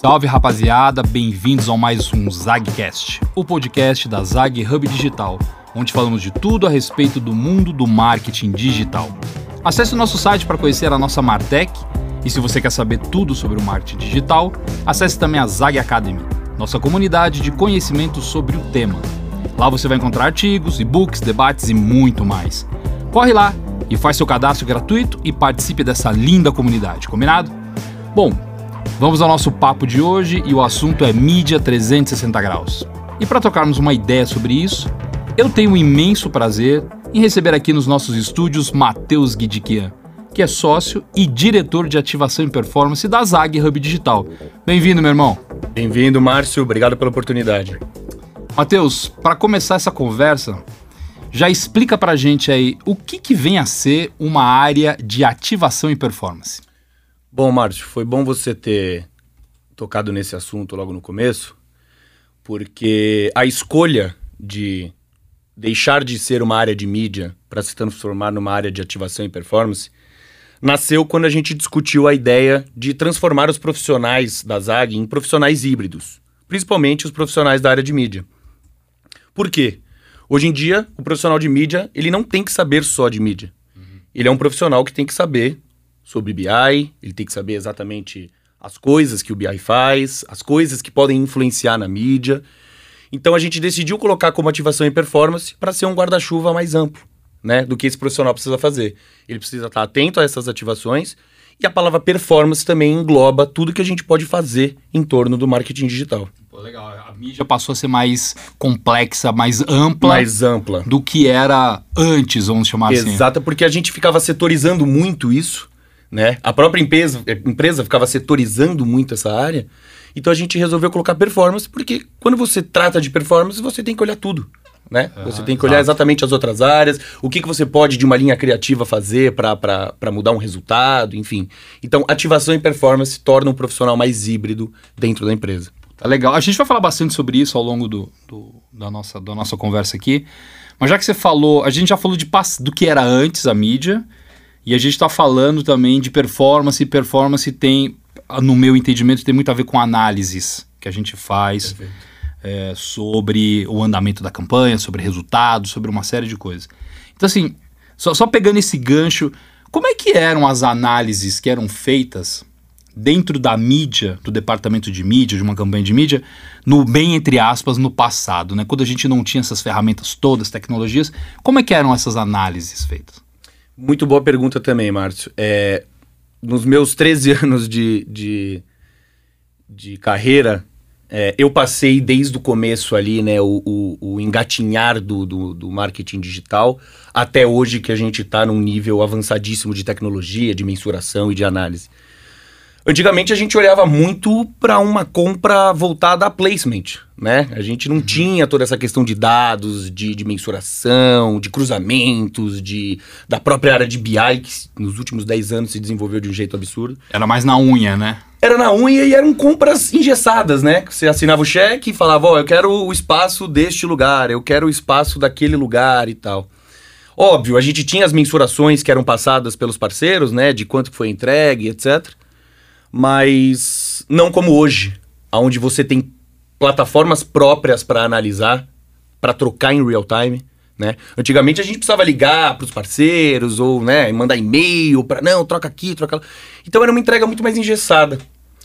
Salve rapaziada, bem-vindos ao mais um Zagcast, o podcast da Zag Hub Digital, onde falamos de tudo a respeito do mundo do marketing digital. Acesse o nosso site para conhecer a nossa Martech e se você quer saber tudo sobre o marketing digital, acesse também a Zag Academy, nossa comunidade de conhecimento sobre o tema. Lá você vai encontrar artigos, e-books, debates e muito mais. Corre lá e faz seu cadastro gratuito e participe dessa linda comunidade, combinado? Bom, vamos ao nosso papo de hoje e o assunto é mídia 360 graus. E para tocarmos uma ideia sobre isso, eu tenho um imenso prazer em receber aqui nos nossos estúdios Matheus Guidiquian, que é sócio e diretor de ativação e performance da Zag Hub Digital. Bem-vindo, meu irmão. Bem-vindo, Márcio. Obrigado pela oportunidade. Matheus, para começar essa conversa, já explica para a gente aí o que, que vem a ser uma área de ativação e performance. Bom, Márcio, foi bom você ter tocado nesse assunto logo no começo, porque a escolha de deixar de ser uma área de mídia para se transformar numa área de ativação e performance nasceu quando a gente discutiu a ideia de transformar os profissionais da ZAG em profissionais híbridos, principalmente os profissionais da área de mídia. Por quê? Hoje em dia, o profissional de mídia, ele não tem que saber só de mídia. Uhum. Ele é um profissional que tem que saber sobre BI, ele tem que saber exatamente as coisas que o BI faz, as coisas que podem influenciar na mídia. Então a gente decidiu colocar como ativação e performance para ser um guarda-chuva mais amplo, né, do que esse profissional precisa fazer. Ele precisa estar atento a essas ativações e a palavra performance também engloba tudo que a gente pode fazer em torno do marketing digital. Pô, legal. A mídia passou a ser mais complexa, mais ampla. Mais ampla. Do que era antes, vamos chamar Exato, assim. Exato, porque a gente ficava setorizando muito isso, né? A própria empresa, a empresa ficava setorizando muito essa área. Então a gente resolveu colocar performance, porque quando você trata de performance, você tem que olhar tudo né? Ah, você tem que olhar exato. exatamente as outras áreas, o que, que você pode de uma linha criativa fazer para mudar um resultado, enfim. Então, ativação e performance tornam um profissional mais híbrido dentro da empresa. Tá legal. A gente vai falar bastante sobre isso ao longo do, do, da, nossa, da nossa conversa aqui. Mas já que você falou, a gente já falou de, do que era antes a mídia, e a gente está falando também de performance, e performance tem, no meu entendimento, tem muito a ver com análises que a gente faz. É, sobre o andamento da campanha, sobre resultados, sobre uma série de coisas. Então, assim, só, só pegando esse gancho, como é que eram as análises que eram feitas dentro da mídia, do departamento de mídia, de uma campanha de mídia, no bem entre aspas, no passado, né? Quando a gente não tinha essas ferramentas todas, tecnologias, como é que eram essas análises feitas? Muito boa pergunta também, Márcio. É, nos meus 13 anos de, de, de carreira, é, eu passei desde o começo ali, né, o, o, o engatinhar do, do, do, marketing digital, até hoje que a gente está num nível avançadíssimo de tecnologia, de mensuração e de análise. Antigamente a gente olhava muito para uma compra voltada a placement, né? A gente não uhum. tinha toda essa questão de dados, de, de, mensuração, de cruzamentos, de, da própria área de BI, que nos últimos 10 anos se desenvolveu de um jeito absurdo. Era mais na unha, né? Era na unha e eram compras engessadas, né? Você assinava o cheque e falava, ó, oh, eu quero o espaço deste lugar, eu quero o espaço daquele lugar e tal. Óbvio, a gente tinha as mensurações que eram passadas pelos parceiros, né? De quanto foi entregue, etc mas não como hoje, onde você tem plataformas próprias para analisar, para trocar em real time. Né? Antigamente a gente precisava ligar para os parceiros ou né, mandar e-mail para não, troca aqui, troca lá. Então era uma entrega muito mais engessada.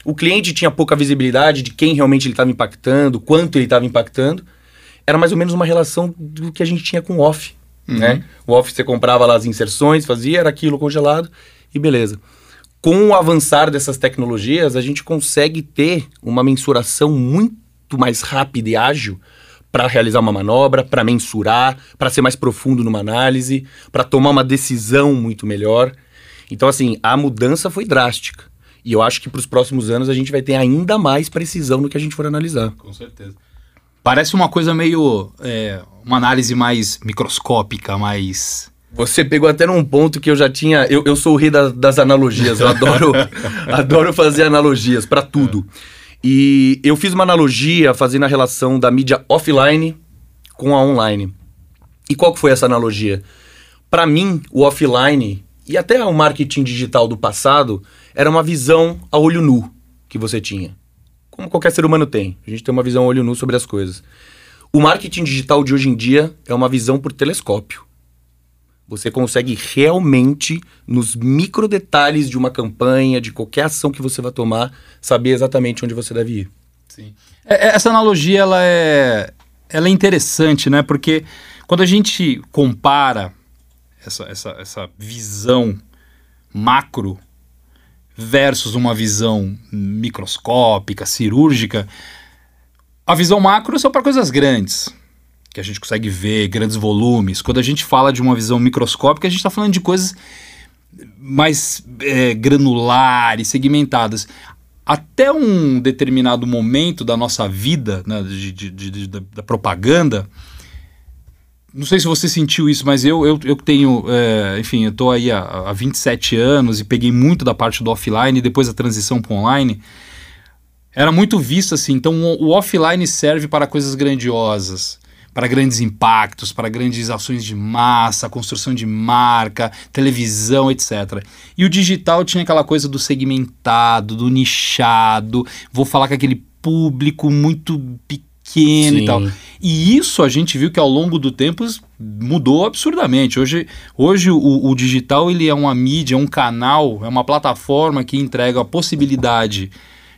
O cliente tinha pouca visibilidade de quem realmente ele estava impactando, quanto ele estava impactando. Era mais ou menos uma relação do que a gente tinha com o off. Uhum. Né? O off você comprava lá as inserções, fazia, era aquilo congelado e beleza com o avançar dessas tecnologias, a gente consegue ter uma mensuração muito mais rápida e ágil para realizar uma manobra, para mensurar, para ser mais profundo numa análise, para tomar uma decisão muito melhor. Então, assim, a mudança foi drástica. E eu acho que para os próximos anos a gente vai ter ainda mais precisão no que a gente for analisar. Com certeza. Parece uma coisa meio. É, uma análise mais microscópica, mais você pegou até num ponto que eu já tinha. Eu, eu sou o rei da, das analogias. Eu adoro, adoro fazer analogias para tudo. E eu fiz uma analogia fazendo a relação da mídia offline com a online. E qual que foi essa analogia? Para mim, o offline e até o marketing digital do passado era uma visão a olho nu que você tinha. como qualquer ser humano tem. A gente tem uma visão olho nu sobre as coisas. O marketing digital de hoje em dia é uma visão por telescópio. Você consegue realmente, nos micro detalhes de uma campanha, de qualquer ação que você vai tomar, saber exatamente onde você deve ir. Sim. É, essa analogia ela é, ela é interessante, né? Porque quando a gente compara essa, essa, essa visão macro versus uma visão microscópica, cirúrgica, a visão macro é só para coisas grandes, que a gente consegue ver, grandes volumes. Quando a gente fala de uma visão microscópica, a gente está falando de coisas mais é, granulares, segmentadas. Até um determinado momento da nossa vida, né, de, de, de, da propaganda, não sei se você sentiu isso, mas eu, eu, eu tenho, é, enfim, eu estou aí há, há 27 anos e peguei muito da parte do offline e depois a transição para online. Era muito visto assim, então o, o offline serve para coisas grandiosas, para grandes impactos, para grandes ações de massa, construção de marca, televisão, etc. E o digital tinha aquela coisa do segmentado, do nichado, vou falar com aquele público muito pequeno Sim. e tal. E isso a gente viu que ao longo do tempo mudou absurdamente. Hoje, hoje o, o digital ele é uma mídia, é um canal, é uma plataforma que entrega a possibilidade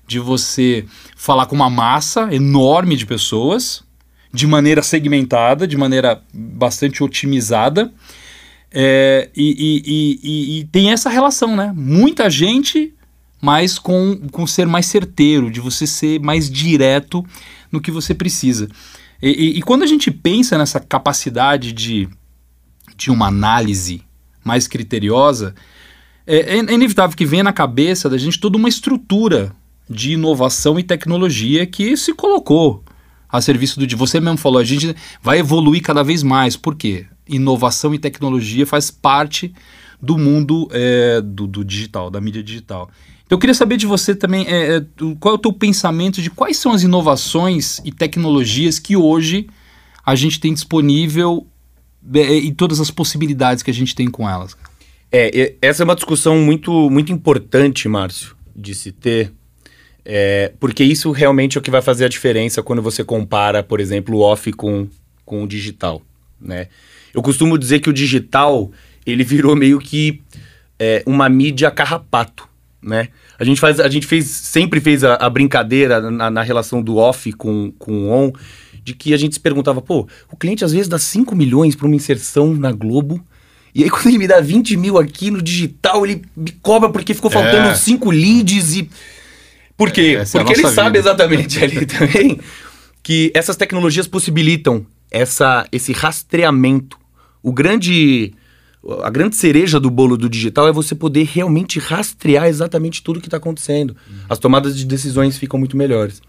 de você falar com uma massa enorme de pessoas, de maneira segmentada, de maneira bastante otimizada. É, e, e, e, e, tem essa relação, né? Muita gente, mas com, com ser mais certeiro, de você ser mais direto no que você precisa. E, quando a gente pensa nessa capacidade de, de uma análise mais criteriosa, é, é, inevitável que venha na cabeça da gente toda uma estrutura de inovação e tecnologia que se colocou a serviço do. Você mesmo falou, a gente vai evoluir cada vez mais. Por quê? Inovação e tecnologia faz parte do mundo é, do, do digital, da mídia digital. Eu queria saber de você também é, é qual é o teu pensamento de quais são as inovações e tecnologias que hoje a gente tem disponível é, é, e todas as possibilidades que a gente tem com elas. É, essa é uma discussão muito, muito importante, Márcio, de se ter, é, porque isso realmente é o que vai fazer a diferença quando você compara, por exemplo, o off com, com o digital, né? Eu costumo dizer que o digital, ele virou meio que é, uma mídia carrapato né? A gente, faz, a gente fez, sempre fez a, a brincadeira na, na, relação do off com, com o on, de que a gente se perguntava, pô, o cliente às vezes dá 5 milhões para uma inserção na Globo, e aí quando ele me dá 20 mil aqui no digital, ele me cobra porque ficou faltando 5 é. leads e... Por quê? É, porque é ele vida. sabe exatamente ali também que essas tecnologias possibilitam essa, esse rastreamento. O grande a grande cereja do bolo do digital é você poder realmente rastrear exatamente tudo que está acontecendo. Uhum. As tomadas de decisões ficam muito melhores.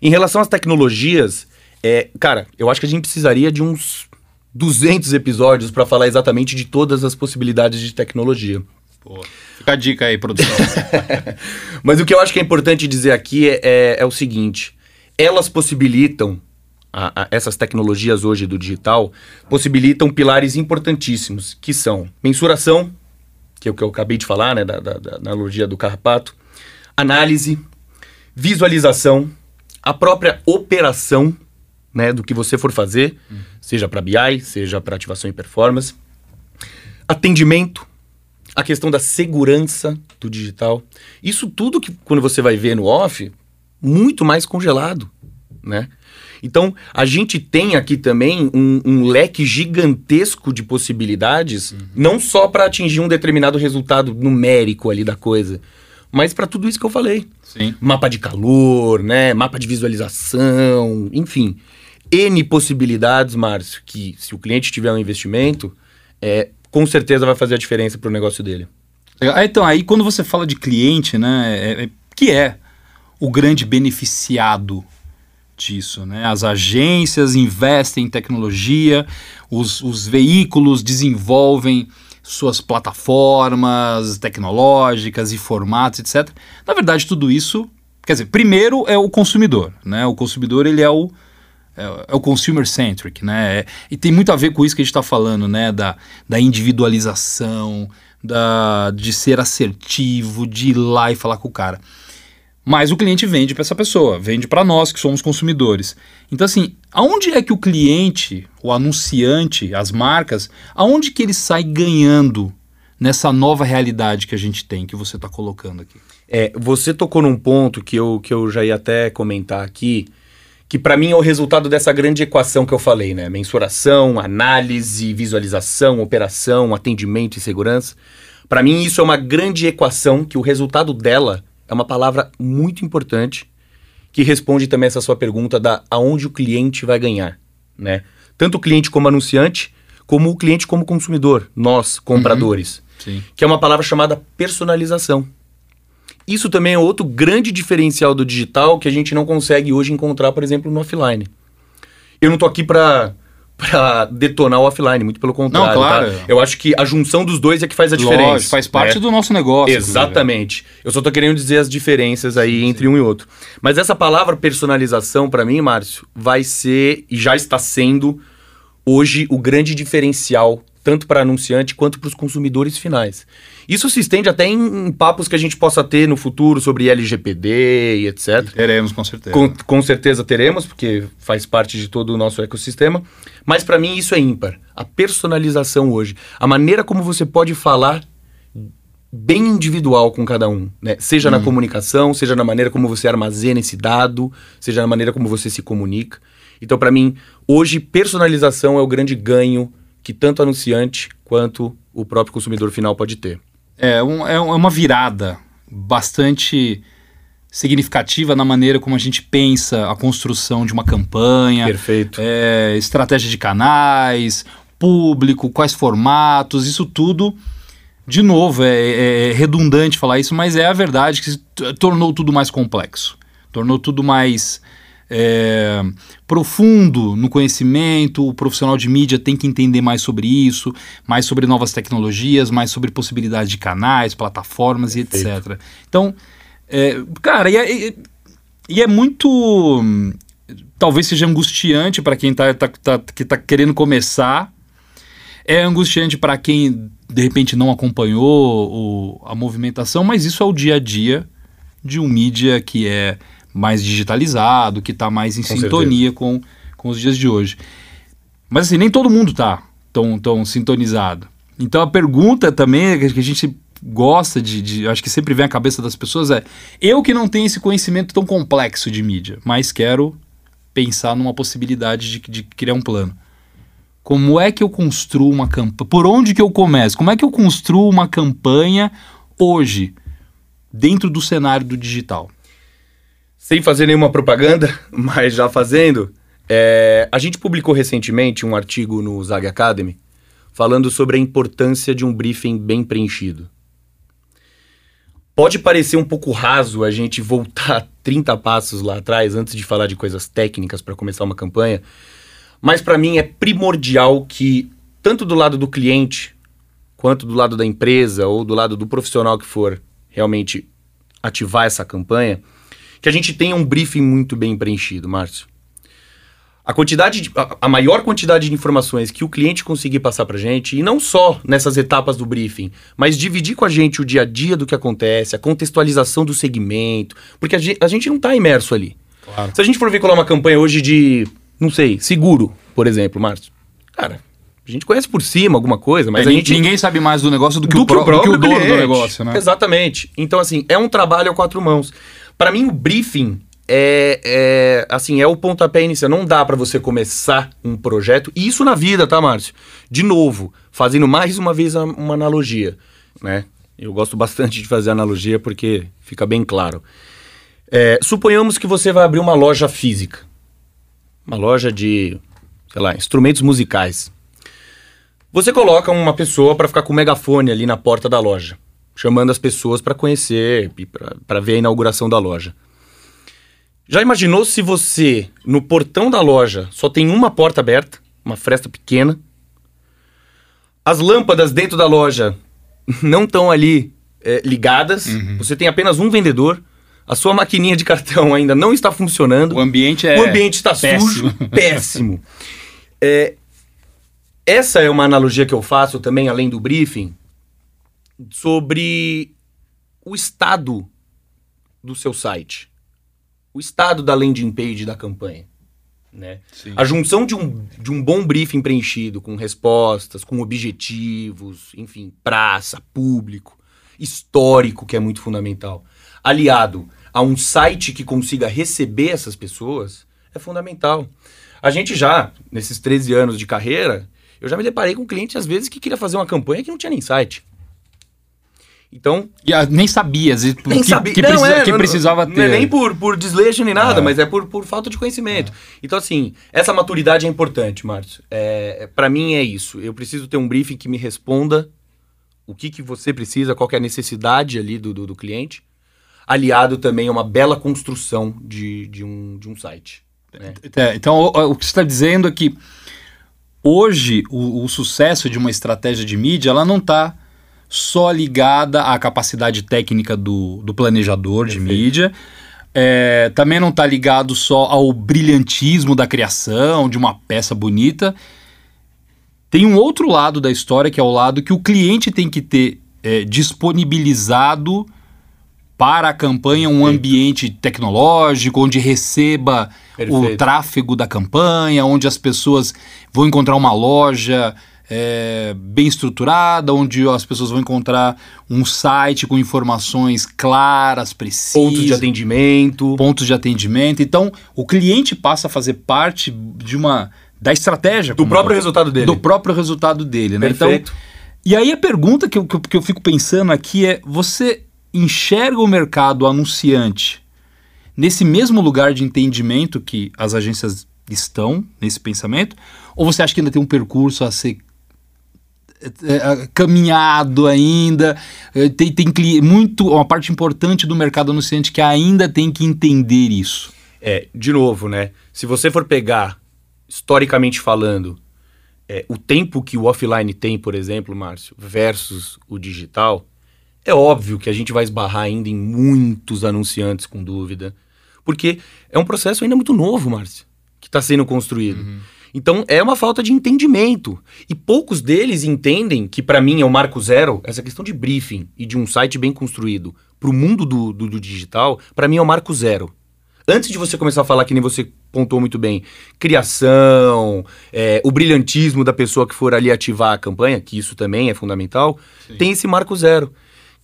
Em relação às tecnologias, é, cara, eu acho que a gente precisaria de uns 200 episódios para falar exatamente de todas as possibilidades de tecnologia. Pô, fica a dica aí, produção. Mas o que eu acho que é importante dizer aqui é, é, é o seguinte: elas possibilitam a, a essas tecnologias hoje do digital possibilitam pilares importantíssimos, que são mensuração, que é o que eu acabei de falar, né, da, da, da analogia do carrapato, análise, visualização, a própria operação né, do que você for fazer, uhum. seja para BI, seja para ativação e performance, atendimento, a questão da segurança do digital. Isso tudo que quando você vai ver no off, muito mais congelado, né? Então, a gente tem aqui também um, um leque gigantesco de possibilidades, uhum. não só para atingir um determinado resultado numérico ali da coisa, mas para tudo isso que eu falei. Sim. Mapa de calor, né? Mapa de visualização, enfim. N possibilidades, Márcio, que se o cliente tiver um investimento, é, com certeza vai fazer a diferença para o negócio dele. Então, aí quando você fala de cliente, né, é, é, que é o grande beneficiado disso. Né? As agências investem em tecnologia, os, os veículos desenvolvem suas plataformas tecnológicas e formatos, etc. Na verdade, tudo isso, quer dizer, primeiro é o consumidor, né? O consumidor ele é o é, é o consumer centric, né? É, e tem muito a ver com isso que a gente está falando, né? Da, da individualização, da, de ser assertivo, de ir lá e falar com o cara. Mas o cliente vende para essa pessoa, vende para nós que somos consumidores. Então assim, aonde é que o cliente, o anunciante, as marcas, aonde que ele sai ganhando nessa nova realidade que a gente tem, que você está colocando aqui? É, você tocou num ponto que eu, que eu já ia até comentar aqui, que para mim é o resultado dessa grande equação que eu falei, né? Mensuração, análise, visualização, operação, atendimento e segurança. Para mim isso é uma grande equação que o resultado dela é uma palavra muito importante que responde também essa sua pergunta da aonde o cliente vai ganhar, né? Tanto o cliente como anunciante, como o cliente como consumidor, nós, compradores. Uhum. Que é uma palavra chamada personalização. Isso também é outro grande diferencial do digital que a gente não consegue hoje encontrar, por exemplo, no offline. Eu não estou aqui para para detonar o offline, muito pelo contrário. Não, claro. Tá? Eu acho que a junção dos dois é que faz a diferença. Lógico, faz parte né? do nosso negócio. Exatamente. Inclusive. Eu só tô querendo dizer as diferenças aí sim, entre sim. um e outro. Mas essa palavra personalização, para mim, Márcio, vai ser e já está sendo hoje o grande diferencial tanto para anunciante quanto para os consumidores finais. Isso se estende até em, em, papos que a gente possa ter no futuro sobre LGPD e etc. Teremos, com certeza. Com, com certeza teremos, porque faz parte de todo o nosso ecossistema. Mas para mim isso é ímpar. A personalização hoje. A maneira como você pode falar bem individual com cada um, né? Seja hum. na comunicação, seja na maneira como você armazena esse dado, seja na maneira como você se comunica. Então, para mim, hoje personalização é o grande ganho que tanto o anunciante quanto o próprio consumidor final pode ter. É, um, é, é uma virada bastante significativa na maneira como a gente pensa a construção de uma campanha. Perfeito. É, estratégia de canais, público, quais formatos, isso tudo. De novo, é, é, é redundante falar isso, mas é a verdade que tornou tudo mais complexo. Tornou tudo mais é, profundo no conhecimento, o profissional de mídia tem que entender mais sobre isso, mais sobre novas tecnologias, mais sobre possibilidades de canais, plataformas e etc. Então, é, cara, e é, e é, muito. Talvez seja angustiante para quem está tá, tá, que tá querendo começar. É angustiante para quem de repente não acompanhou o, a movimentação, mas isso é o dia a dia de um mídia que é mais digitalizado, que está mais em com sintonia com, com os dias de hoje. Mas assim, nem todo mundo está tão, tão sintonizado. Então a pergunta também que a gente gosta de, de, acho que sempre vem à cabeça das pessoas é: eu que não tenho esse conhecimento tão complexo de mídia, mas quero pensar numa possibilidade de, de criar um plano. Como é que eu construo uma campanha? Por onde que eu começo? Como é que eu construo uma campanha hoje dentro do cenário do digital? Sem fazer nenhuma propaganda, mas já fazendo, é, a gente publicou recentemente um artigo no Zag Academy falando sobre a importância de um briefing bem preenchido. Pode parecer um pouco raso a gente voltar 30 passos lá atrás antes de falar de coisas técnicas para começar uma campanha, mas para mim é primordial que, tanto do lado do cliente, quanto do lado da empresa ou do lado do profissional que for realmente ativar essa campanha, que a gente tenha um briefing muito bem preenchido, Márcio. A quantidade, de, a, a, maior quantidade de informações que o cliente conseguir passar para gente, e não só nessas etapas do briefing, mas dividir com a gente o dia a dia do que acontece, a contextualização do segmento, porque a gente, a gente não está imerso ali. Claro. Se a gente for veicular uma campanha hoje de, não sei, seguro, por exemplo, Márcio, cara, a gente conhece por cima alguma coisa, mas é, a gente. Ninguém sabe mais do negócio do que, do o, que, o, do que o dono cliente. do negócio, né? Exatamente. Então, assim, é um trabalho a quatro mãos. Para mim, o briefing é, é, assim, é o pontapé inicial. Não dá para você começar um projeto. E isso na vida, tá, Márcio? De novo, fazendo mais uma vez uma analogia, né? Eu gosto bastante de fazer analogia porque fica bem claro. É, suponhamos que você vai abrir uma loja física. Uma loja de, sei lá, instrumentos musicais. Você coloca uma pessoa para ficar com o megafone ali na porta da loja chamando as pessoas para conhecer e para ver a inauguração da loja. Já imaginou se você, no portão da loja, só tem uma porta aberta, uma fresta pequena? As lâmpadas dentro da loja não estão ali é, ligadas, uhum. você tem apenas um vendedor, a sua maquininha de cartão ainda não está funcionando. O ambiente é. O ambiente está sujo, péssimo. É, essa é uma analogia que eu faço também, além do briefing, sobre o estado do seu site? O estado da landing page da campanha. Né? A junção de um, de um bom briefing preenchido, com respostas, com objetivos, enfim, praça, público, histórico, que é muito fundamental, aliado a um site que consiga receber essas pessoas, é fundamental. A gente já, nesses 13 anos de carreira, eu já me deparei com clientes, às vezes, que queria fazer uma campanha que não tinha nem site. Então. E, ah, nem sabia, nem que, sabia. Que, não, precisa, é, que não, precisava não, ter. Não é nem por, por desleixo nem nada, É. mas é por, por falta de conhecimento. Então, assim, essa maturidade é importante, Márcio. É, para mim é isso. Eu preciso ter um briefing que me responda o que, que você precisa, qual é a necessidade ali do, do, do cliente, aliado também a uma bela construção de, de, um, de um site. né? É, então, o, o que você está dizendo é que hoje o, o sucesso de uma estratégia de mídia ela não está só ligada à capacidade técnica do, do planejador de Perfeito. mídia. É, também não está ligado só ao brilhantismo da criação, de uma peça bonita. Tem um outro lado da história, que é o lado que o cliente tem que ter é, disponibilizado para a campanha um Perfeito. ambiente tecnológico, onde receba o Perfeito. tráfego da campanha, onde as pessoas vão encontrar uma loja é, bem estruturada, onde as pessoas vão encontrar um site com informações claras, precisas, Pontos de atendimento. pontos de atendimento. Então, o cliente passa a fazer parte de uma da estratégia Do próprio um- resultado dele. do próprio resultado dele, né? Então, Perfeito. e aí a pergunta que eu, que eu, que eu fico pensando aqui é: você enxerga o mercado anunciante nesse mesmo lugar de entendimento que as agências estão nesse pensamento? Ou você acha que ainda tem um percurso a ser caminhado ainda? É, Tem, tem muito, uma parte importante do mercado anunciante que ainda tem que entender isso. É, de novo, né? Se você for pegar, historicamente falando, é, o tempo que o offline tem, por exemplo, Márcio, versus o digital, é óbvio que a gente vai esbarrar ainda em muitos anunciantes com dúvida. Porque é um processo ainda muito novo, Márcio, que está sendo construído. Então é uma falta de entendimento. E poucos deles entendem que, para mim, é o marco zero, essa questão de briefing e de um site bem construído para o mundo do, do, do digital, para mim é o marco zero. Antes de você começar a falar, que nem você pontuou muito bem, criação, é, o brilhantismo da pessoa que for ali ativar a campanha, que isso também é fundamental, tem esse marco zero,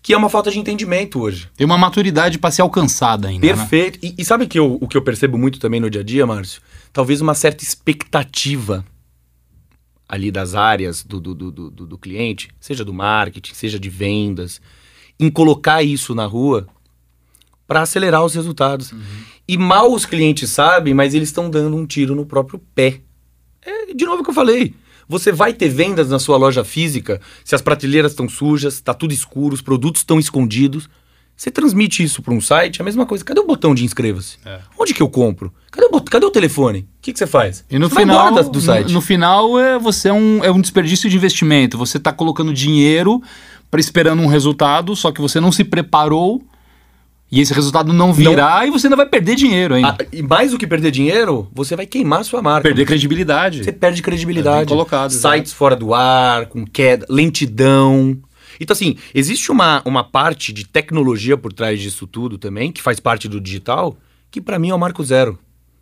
que é uma falta de entendimento hoje. Tem uma maturidade para ser alcançada ainda. né? Perfeito. E, e sabe que eu- o que eu percebo muito também no dia a dia, Márcio? Talvez uma certa expectativa ali das áreas do, do, do, do, do cliente, seja do marketing, seja de vendas, em colocar isso na rua para acelerar os resultados. E mal os clientes sabem, mas eles estão dando um tiro no próprio pé. É de novo o que eu falei. Você vai ter vendas na sua loja física se as prateleiras estão sujas, está tudo escuro, os produtos estão escondidos. Você transmite isso para um site, é a mesma coisa. Cadê o botão de inscreva-se? É. Onde que eu compro? Cadê o, bot- cadê o telefone? O que, que você faz? E no Você final, da- do site. No, no final é você é um, é um desperdício de investimento. Você está colocando dinheiro para esperando um resultado, só que você não se preparou e esse resultado não virá e você ainda vai perder dinheiro ainda. Ah, e mais do que perder dinheiro, você vai queimar sua marca. perder credibilidade. Você perde É credibilidade. colocado, Sites fora do ar, com queda, lentidão. Então, assim, existe uma, uma parte de tecnologia por trás disso tudo também, que faz parte do digital, que pra mim é o marco zero.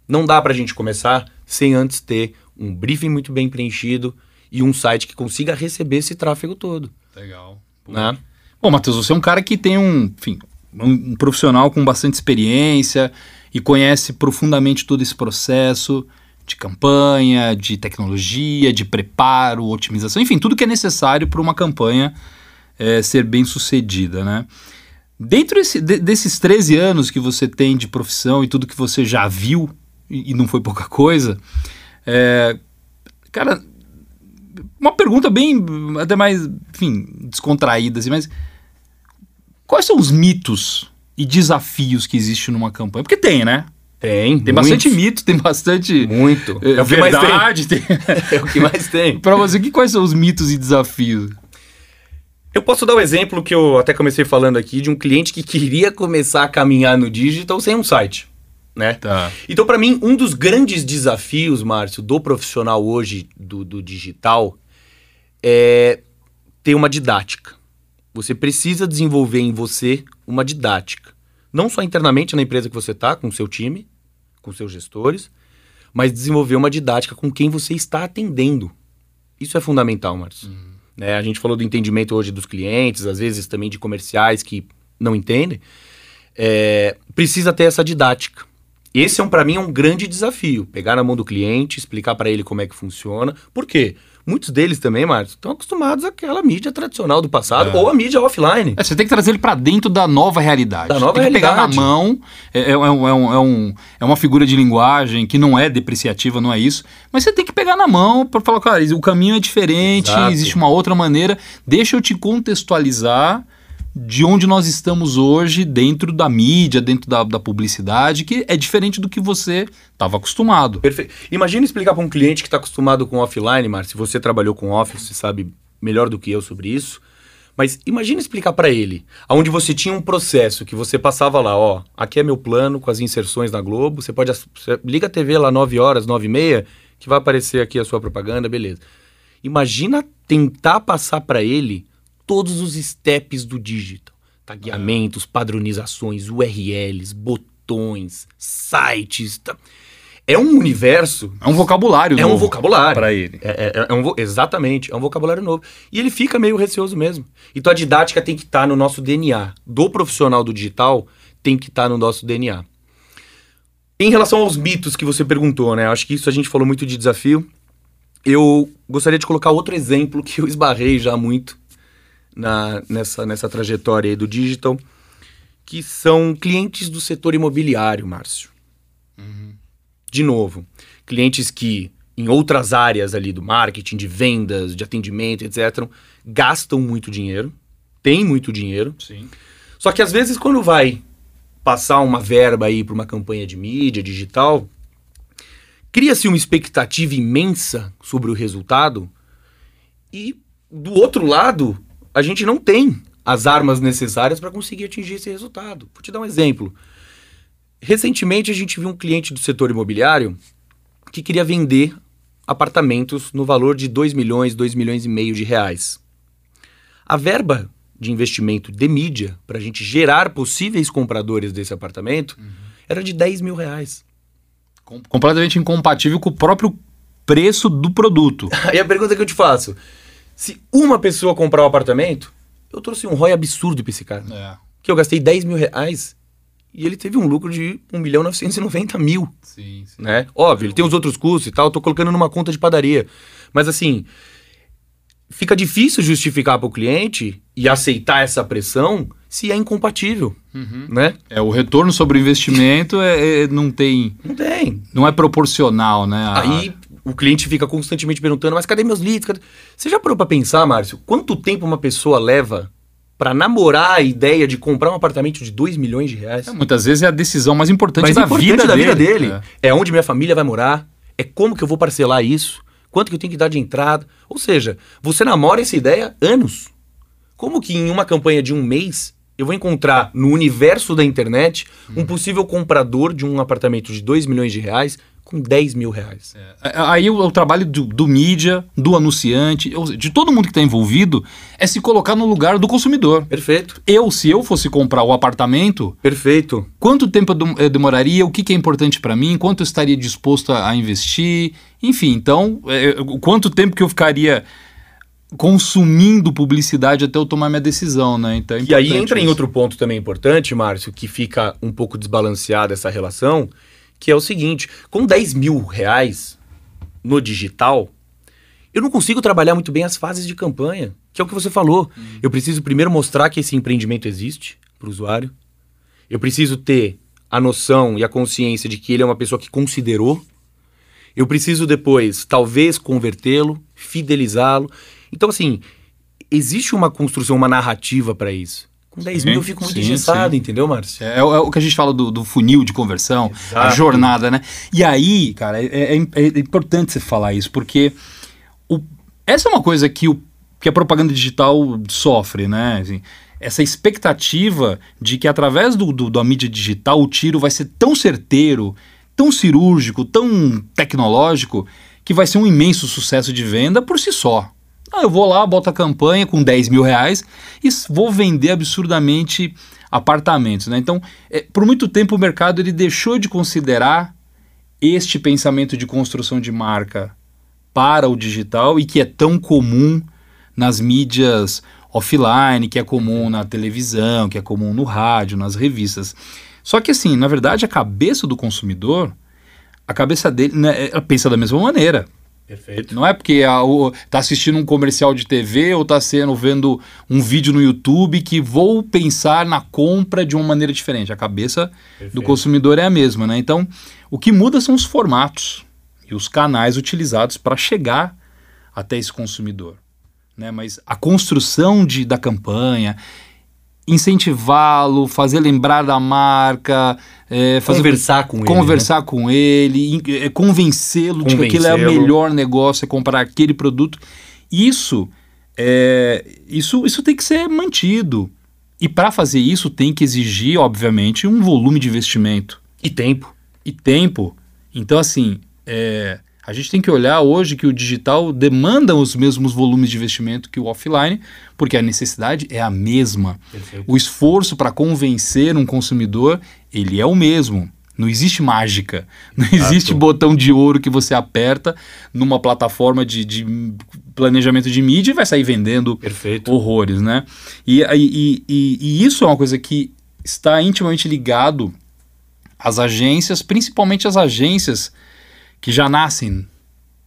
Não dá pra gente começar sem antes ter um briefing muito bem preenchido e um site que consiga receber esse tráfego todo. Legal. Né? Bom, Matheus, você é um cara que tem um, enfim, um, um profissional com bastante experiência e conhece profundamente todo esse processo de campanha, de tecnologia, de preparo, otimização, enfim, tudo que é necessário para uma campanha eh, ser bem sucedida, né? Dentro desse- de- desses 13 anos que você tem de profissão e tudo que você já viu, e, e não foi pouca coisa, é, cara, uma pergunta bem, até mais, enfim, descontraída, assim, mas quais são os mitos e desafios que existem numa campanha? Porque tem, né? Tem, Tem muitos. bastante mito, tem bastante Muito. é, É o que mais tem. verdade. Tem... É o que mais tem. Pra você, que, quais são os mitos e desafios? Eu posso dar o exemplo que eu até comecei falando aqui de um cliente que queria começar a caminhar no digital sem um site, né? Tá. Então, para mim, um dos grandes desafios, Márcio, do profissional hoje do, do digital é ter uma didática. Você precisa desenvolver em você uma didática. não só internamente na empresa que você está, com o seu time, com seus gestores, mas desenvolver uma didática com quem você está atendendo. Isso é fundamental, Márcio. Uhum. Né, a gente falou do entendimento hoje dos clientes, às vezes também de comerciais que não entendem. É, precisa ter essa didática. Esse é um para mim é um grande desafio, pegar na mão do cliente, explicar para ele como é que funciona. Por quê? Muitos deles também, Marcos, estão acostumados àquela mídia tradicional do passado é. ou a mídia offline. É, você tem que trazer ele para dentro da nova realidade. Da nova tem que realidade. pegar na mão. É, é, é, um, é, um, é uma figura de linguagem que não é depreciativa, não é isso. Mas você tem que pegar na mão para falar, cara, o caminho é diferente, Exato. existe uma outra maneira. Deixa eu te contextualizar de onde nós estamos hoje dentro da mídia, dentro da, da publicidade, que é diferente do que você estava acostumado. Perfeito. Imagina explicar para um cliente que está acostumado com offline, Mar, se você trabalhou com office, você sabe melhor do que eu sobre isso. Mas imagina explicar para ele, aonde você tinha um processo que você passava lá, ó, aqui é meu plano com as inserções na Globo, você pode você liga a TV lá 9 horas, 9 e meia, que vai aparecer aqui a sua propaganda, beleza. Imagina tentar passar para ele todos os steps do digital. Tagueamentos, padronizações, URLs, botões, sites. Tá. É um universo. É um vocabulário É um vocabulário. Para ele. É, é, é um, exatamente, é um vocabulário novo. E ele fica meio receoso mesmo. Então a didática tem que estar tá no nosso DNA. Do profissional do digital, tem que estar tá no nosso DNA. Em relação aos mitos que você perguntou, né? Acho que isso a gente falou muito de desafio. Eu gostaria de colocar outro exemplo que eu esbarrei já muito na, nessa, nessa trajetória aí do digital, que são clientes do setor imobiliário, Márcio. Uhum. De novo, clientes que em outras áreas ali do marketing, de vendas, de atendimento, etc., gastam muito dinheiro, têm muito dinheiro. Sim. Só que às vezes quando vai passar uma verba aí para uma campanha de mídia digital, cria-se uma expectativa imensa sobre o resultado e do outro lado a gente não tem as armas necessárias para conseguir atingir esse resultado. Vou te dar um exemplo. Recentemente a gente viu um cliente do setor imobiliário que queria vender apartamentos no valor de 2 milhões, 2 milhões e meio de reais. A verba de investimento de mídia para a gente gerar possíveis compradores desse apartamento uhum. era de 10 mil reais. Completamente incompatível com o próprio preço do produto. e a pergunta que eu te faço: se uma pessoa comprar o um apartamento, eu trouxe um ROI absurdo pra esse cara. É. Que eu gastei 10 mil reais e ele teve um lucro de 1 milhão 990 mil. Sim, sim. Né? Óbvio, ele tem os outros custos e tal, eu tô colocando numa conta de padaria. Mas assim, fica difícil justificar para o cliente e aceitar essa pressão se é incompatível, uhum. né? É, o retorno sobre o investimento é, é, não tem... Não tem. Não é proporcional, né? A... Aí o cliente fica constantemente perguntando, mas cadê meus leads? Cadê? Você já parou para pensar, Márcio, quanto tempo uma pessoa leva para namorar a ideia de comprar um apartamento de 2 milhões de reais? É, muitas vezes é a decisão mais importante mais da, importante vida, da dele. vida dele. É. é onde minha família vai morar, é como que eu vou parcelar isso, quanto que eu tenho que dar de entrada. Ou seja, você namora essa ideia anos. Como que em uma campanha de um mês eu vou encontrar no universo da internet um hum. possível comprador de um apartamento de 2 milhões de reais com 10 mil reais. É. é aí o, o trabalho do, do, mídia, do anunciante, de todo mundo que está envolvido, é se colocar no lugar do consumidor. Perfeito. Eu, se eu fosse comprar o apartamento. Perfeito. Quanto tempo eu demoraria? O que, que é importante para mim? Quanto eu estaria disposto a, a investir? Enfim, então, é, quanto tempo que eu ficaria consumindo publicidade até eu tomar minha decisão, né? Então é e aí entra isso. em outro ponto também importante, Márcio, que fica um pouco desbalanceada essa relação, que é o seguinte: com 10 mil reais no digital, eu não consigo trabalhar muito bem as fases de campanha, que é o que você falou. Uhum. Eu preciso primeiro mostrar que esse empreendimento existe para o usuário. Eu preciso ter a noção e a consciência de que ele é uma pessoa que considerou. Eu preciso depois, talvez, convertê-lo, fidelizá-lo. Então, assim, existe uma construção, uma narrativa para isso. Com 10 sim, mil eu fico muito sim, engessado, sim. entendeu, Márcio? É, é, o que a gente fala do, do funil de conversão, Exato. a jornada, né? E aí, cara, é, é, é importante você falar isso, porque o, essa é uma coisa que, o, que a propaganda digital sofre, né? Assim, essa expectativa de que através do, do, da mídia digital o tiro vai ser tão certeiro, tão cirúrgico, tão tecnológico, que vai ser um imenso sucesso de venda por si só. Ah, eu vou lá, boto a campanha com 10 mil reais e vou vender absurdamente apartamentos. Né? Então, é, por muito tempo o mercado ele deixou de considerar este pensamento de construção de marca para o digital e que é tão comum nas mídias offline, que é comum na televisão, que é comum no rádio, nas revistas. Só que assim, na verdade, a cabeça do consumidor, a cabeça dele, né, ela pensa da mesma maneira. Perfeito. Não é porque a, o, tá assistindo um comercial de TV ou tá sendo vendo um vídeo no YouTube que vou pensar na compra de uma maneira diferente. A cabeça Perfeito. do consumidor é a mesma, né? Então, o que muda são os formatos e os canais utilizados para chegar até esse consumidor. Né? Mas a construção de, da campanha, incentivá-lo, fazer lembrar da marca, é, fazer, conversar com conversar ele, né? com ele, é, convencê-lo de que aquele é o melhor negócio, é comprar aquele produto. Isso, é, isso, isso tem que ser mantido. E para fazer isso tem que exigir, obviamente, um volume de investimento. E tempo. E tempo. Então, assim, é, a gente tem que olhar hoje que o digital demanda os mesmos volumes de investimento que o offline, porque a necessidade é a mesma. Perfeito. O esforço para convencer um consumidor, ele é o mesmo. Não existe mágica, não existe botão de ouro que você aperta numa plataforma de, de planejamento de mídia e vai sair vendendo Perfeito. horrores, né? E, e, e, e isso é uma coisa que está intimamente ligado às agências, principalmente as agências que já nascem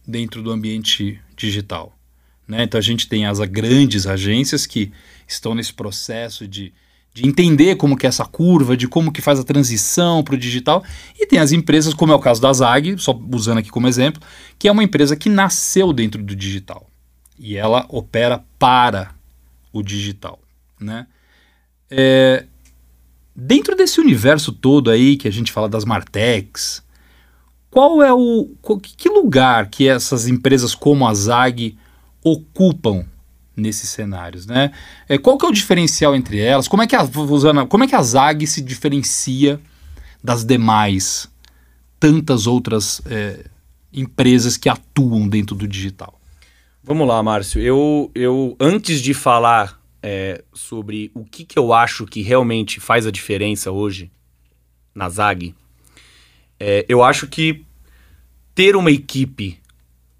dentro do ambiente digital. Né? Então a gente tem as grandes agências que estão nesse processo de, de entender como que é essa curva, de como que faz a transição para o digital, e tem as empresas, como é o caso da Zag, só usando aqui como exemplo, que é uma empresa que nasceu dentro do digital e ela opera para o digital. Né? É, dentro desse universo todo aí que a gente fala das Martechs, qual é o que lugar que essas empresas como a Zag ocupam nesses cenários, né? É, qual que é o diferencial entre elas? Como é que a usando, como é que a Zag se diferencia das demais tantas outras é, empresas que atuam dentro do digital? Vamos lá, Márcio. Eu, eu antes de falar é, sobre o que, que eu acho que realmente faz a diferença hoje na Zag, é, eu acho que ter uma equipe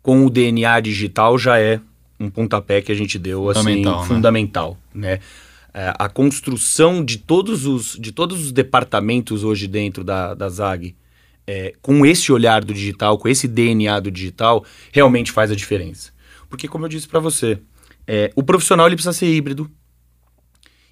com o DNA digital já é um pontapé que a gente deu assim, fundamental, né? fundamental né? É, a construção de todos os de todos os departamentos hoje dentro da, da Zag é, com esse olhar do digital, com esse DNA do digital, realmente faz a diferença. Porque, como eu disse para você, é, o profissional ele precisa ser híbrido.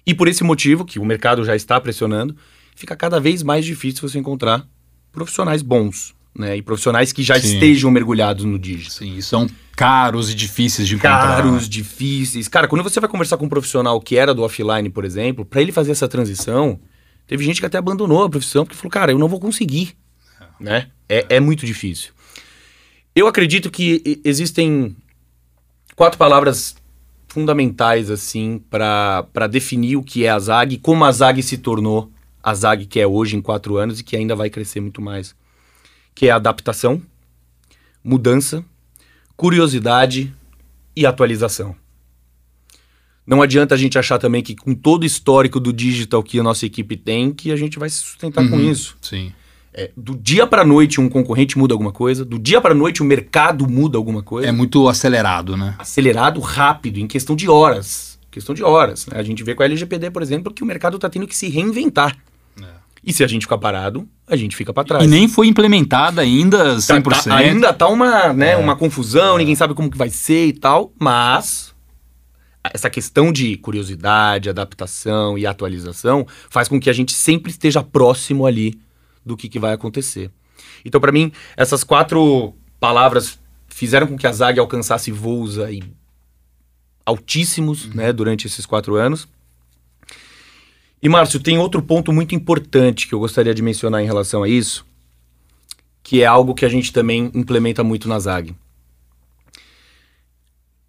E por esse motivo, que o mercado já está pressionando, fica cada vez mais difícil você encontrar profissionais bons né? E profissionais que já Sim. estejam mergulhados no digital. Sim, são caros e difíceis de encontrar. Caros, difíceis. Cara, quando você vai conversar com um profissional que era do offline, por exemplo, para ele fazer essa transição, teve gente que até abandonou a profissão porque falou, cara, eu não vou conseguir, é. né? É, é muito difícil. Eu acredito que existem quatro palavras fundamentais, assim, para definir o que é a ZAG, como a ZAG se tornou a ZAG que é hoje em quatro anos e que ainda vai crescer muito mais que é adaptação, mudança, curiosidade e atualização. Não adianta a gente achar também que com todo o histórico do digital que a nossa equipe tem, que a gente vai se sustentar uhum, com isso. Sim. É, do dia para noite um concorrente muda alguma coisa, do dia para noite o mercado muda alguma coisa. É muito acelerado, né? Acelerado, rápido, em questão de horas. Questão de horas. Né? A gente vê com a LGPD, por exemplo, que o mercado está tendo que se reinventar. E se a gente ficar parado, a gente fica para trás. E nem foi implementada ainda 100%. Tá, tá, ainda tá uma, né, é. uma confusão, é. ninguém sabe como que vai ser e tal, mas essa questão de curiosidade, adaptação e atualização faz com que a gente sempre esteja próximo ali do que, que vai acontecer. Então, para mim, essas quatro palavras fizeram com que a Zag alcançasse voos aí altíssimos, uhum. né, durante esses quatro anos. E, Márcio, tem outro ponto muito importante que eu gostaria de mencionar em relação a isso, que é algo que a gente também implementa muito na ZAG.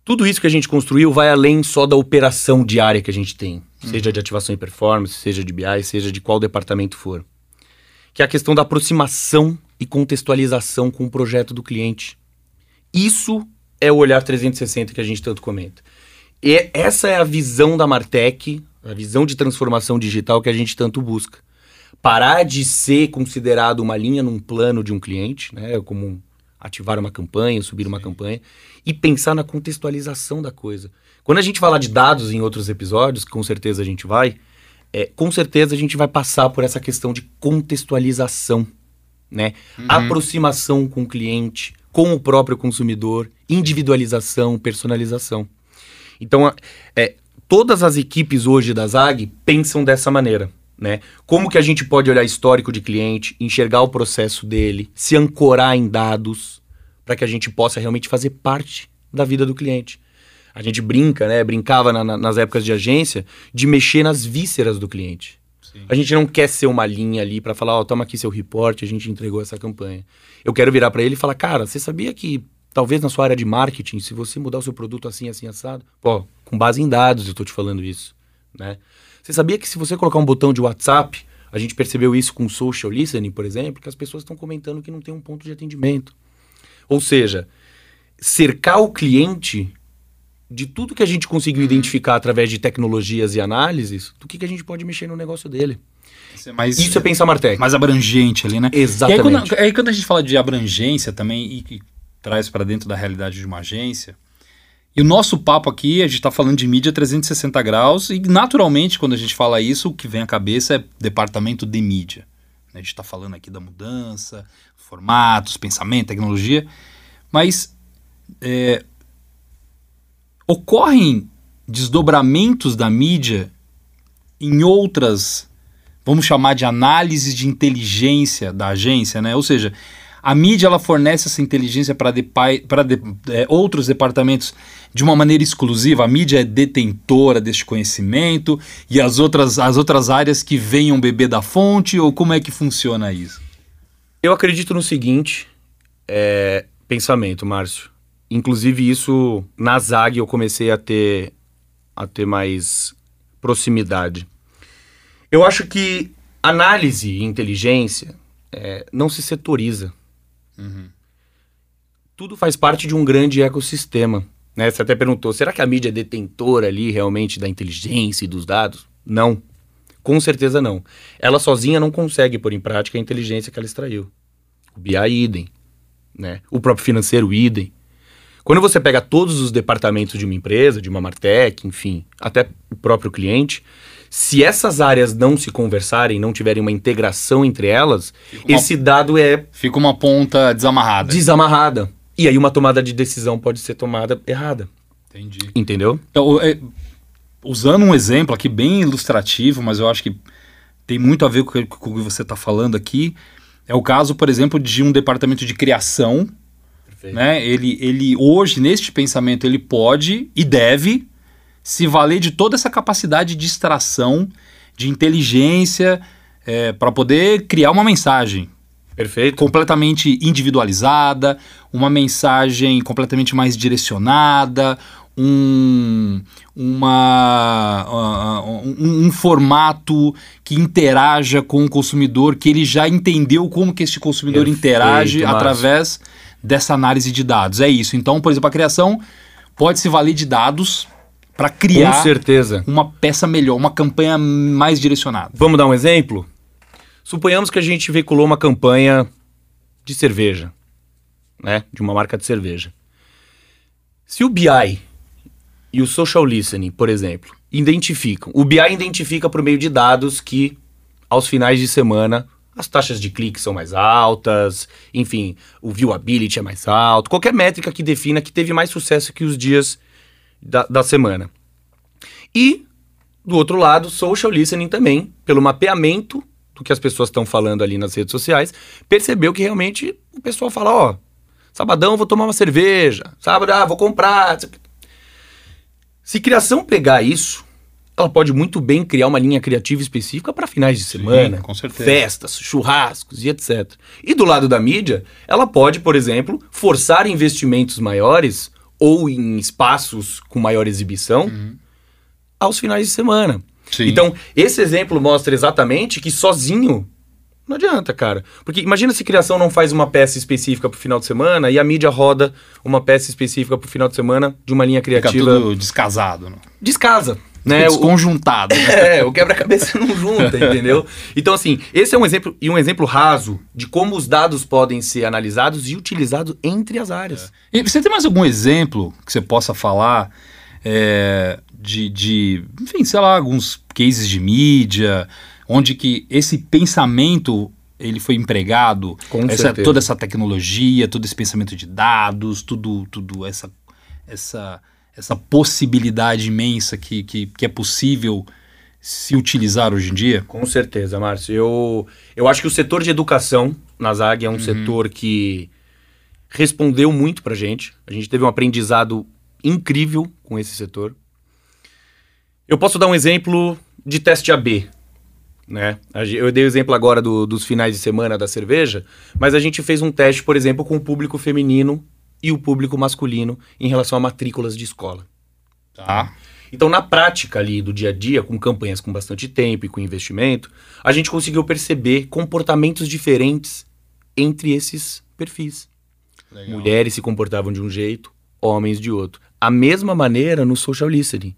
Tudo isso que a gente construiu vai além só da operação diária que a gente tem, uhum. seja de ativação e performance, seja de BI, seja de qual departamento for. Que é a questão da aproximação e contextualização com o projeto do cliente. Isso é o olhar 360 que a gente tanto comenta. E essa é a visão da Martech a visão de transformação digital que a gente tanto busca. Parar de ser considerado uma linha num plano de um cliente, né, como ativar uma campanha, subir uma campanha, e pensar na contextualização da coisa. Quando a gente falar de dados em outros episódios, com certeza a gente vai, é, com certeza a gente vai passar por essa questão de contextualização, né? Uhum. Aproximação com o cliente, com o próprio consumidor, individualização, personalização. Então, é, todas as equipes hoje da ZAG pensam dessa maneira. Né? Como que a gente pode olhar histórico de cliente, enxergar o processo dele, se ancorar em dados, para que a gente possa realmente fazer parte da vida do cliente. A gente brinca, né? Brincava na- na- nas épocas de agência de mexer nas vísceras do cliente. Sim. A gente não quer ser uma linha ali para falar, ó, toma aqui seu reporte, a gente entregou essa campanha. Eu quero virar para ele e falar, cara, você sabia que talvez na sua área de marketing, se você mudar o seu produto assim, assim, assado, pô, com base em dados eu tô te falando isso, né? Você sabia que se você colocar um botão de WhatsApp, a gente percebeu isso com o social listening, por exemplo, que as pessoas estão comentando que não tem um ponto de atendimento. Ou seja, cercar o cliente de tudo que a gente conseguiu identificar através de tecnologias e análises, do que, que a gente pode mexer no negócio dele. Isso é mais, Isso é pensar Martech. mais abrangente ali, né? Exatamente. E aí quando, aí quando a gente fala de abrangência também e, e traz para dentro da realidade de uma agência, e o nosso papo aqui, a gente está falando de mídia 360 graus, e naturalmente, quando a gente fala isso, o que vem à cabeça é departamento de mídia. A gente está falando aqui da mudança, formatos, pensamento, tecnologia, mas é, ocorrem desdobramentos da mídia em outras, vamos chamar de análises de inteligência da agência, né? Ou seja, a mídia ela fornece essa inteligência para de, é, outros departamentos de uma maneira exclusiva. A mídia é detentora deste conhecimento e as outras, as outras áreas que venham beber da fonte ou como é que funciona isso? Eu acredito no seguinte é, pensamento, Márcio. Inclusive isso na ZAG eu comecei a ter a ter mais proximidade. Eu acho que análise e inteligência é, não se setoriza. Tudo faz parte de um grande ecossistema. Né? Você até perguntou, será que a mídia é detentora ali realmente da inteligência e dos dados? Não. Com certeza não. Ela sozinha não consegue pôr em prática a inteligência que ela extraiu. O BI idem. Né? O próprio financeiro idem. Quando você pega todos os departamentos de uma empresa, de uma Martech, enfim, até o próprio cliente, se essas áreas não se conversarem, não tiverem uma integração entre elas, uma... esse dado é Fica uma ponta desamarrada. desamarrada. E aí uma tomada de decisão pode ser tomada errada. Entendi. Entendeu? Então, é, usando um exemplo aqui bem ilustrativo, mas eu acho que tem muito a ver com, o que você está falando aqui, é o caso, por exemplo, de um departamento de criação. Né? Ele, ele hoje, neste pensamento, ele pode e deve se valer de toda essa capacidade de extração, de inteligência, é, para poder criar uma mensagem. Perfeito. Completamente individualizada, uma mensagem completamente mais direcionada, um, uma, uh, um, um, formato que interaja com o consumidor, que ele já entendeu como que esse consumidor Perfeito, interage Márcio. através dessa análise de dados. É isso. Então, por exemplo, a criação pode se valer de dados para criar Com certeza. uma peça melhor, uma campanha mais direcionada. Vamos dar um exemplo? Suponhamos que a gente veiculou uma campanha de cerveja, né? De uma marca de cerveja. Se o BI e o social listening, por exemplo, identificam, o BI identifica por meio de dados que aos finais de semana as taxas de clique são mais altas, enfim, o viewability é mais alto, qualquer métrica que defina que teve mais sucesso que os dias da, da semana. E, do outro lado, social listening também, pelo mapeamento do que as pessoas estão falando ali nas redes sociais, percebeu que realmente o pessoal fala, ó, sabadão vou tomar uma cerveja, sábado, ah, vou comprar. Se criação pegar isso, ela pode muito bem criar uma linha criativa específica para finais de semana, com certeza. festas, churrascos e etc. E do lado da mídia, ela pode, por exemplo, forçar investimentos maiores ou em espaços com maior exibição Uhum. aos finais de semana. Sim. Então, esse exemplo mostra exatamente que sozinho não adianta, cara. Porque imagina se criação não faz uma peça específica pro final de semana e a mídia roda uma peça específica pro final de semana de uma linha Fica criativa. tudo descasado. Né? Descasa. Né? Desconjuntado. O, é, o quebra-cabeça não junta, entendeu? Então, assim, esse é um exemplo e um exemplo raso de como os dados podem ser analisados e utilizados entre as áreas. É. E você tem mais algum exemplo que você possa falar é, de, de, enfim, sei lá, alguns cases de mídia, onde que esse pensamento ele foi empregado, Com essa, certeza. toda essa tecnologia, todo esse pensamento de dados, tudo, tudo essa, essa, essa possibilidade imensa que, que, que é possível se utilizar hoje em dia? Com certeza, Márcio. Eu, eu acho que o setor de educação na ZAG é um setor que respondeu muito pra gente. A gente teve um aprendizado incrível com esse setor. Eu posso dar um exemplo de teste AB. Né? Eu dei o exemplo agora do- dos finais de semana da cerveja, mas a gente fez um teste, por exemplo, com o público feminino e o público masculino em relação a matrículas de escola. Tá. Então, na prática ali do dia a dia, com campanhas com bastante tempo e com investimento, a gente conseguiu perceber comportamentos diferentes entre esses perfis. Mulheres se comportavam de um jeito, homens de outro. A mesma maneira no social listening.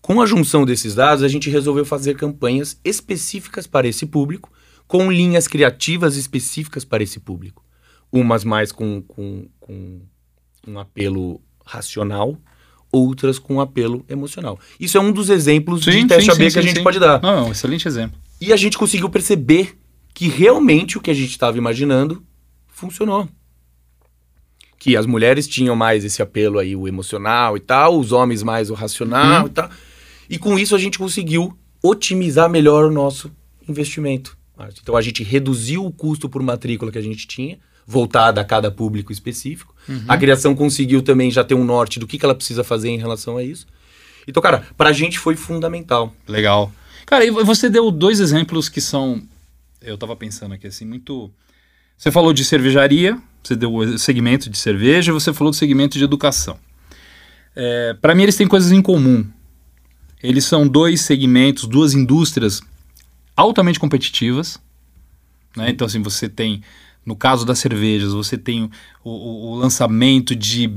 Com a junção desses dados, a gente resolveu fazer campanhas específicas para esse público, com linhas criativas específicas para esse público. Umas mais com, com, com um apelo racional, outras com um apelo emocional. Isso é um dos exemplos de teste AB que a gente pode dar. Não, é um excelente exemplo. E a gente conseguiu perceber que realmente o que a gente estava imaginando funcionou. Que as mulheres tinham mais esse apelo aí, o emocional e tal, os homens mais o racional Uhum. e tal. E com isso a gente conseguiu otimizar melhor o nosso investimento. Então a gente reduziu o custo por matrícula que a gente tinha, voltada a cada público específico. A criação conseguiu também já ter um norte do que, que ela precisa fazer em relação a isso. Então, cara, pra gente foi fundamental. Legal. Cara, e você deu dois exemplos que são. Eu tava pensando aqui assim, muito. Você falou de cervejaria, você deu o segmento de cerveja, você falou do segmento de educação. É, para mim, eles têm coisas em comum. Eles são dois segmentos, duas indústrias altamente competitivas. Né? Então, assim, você tem, no caso das cervejas, você tem o, o- o lançamento de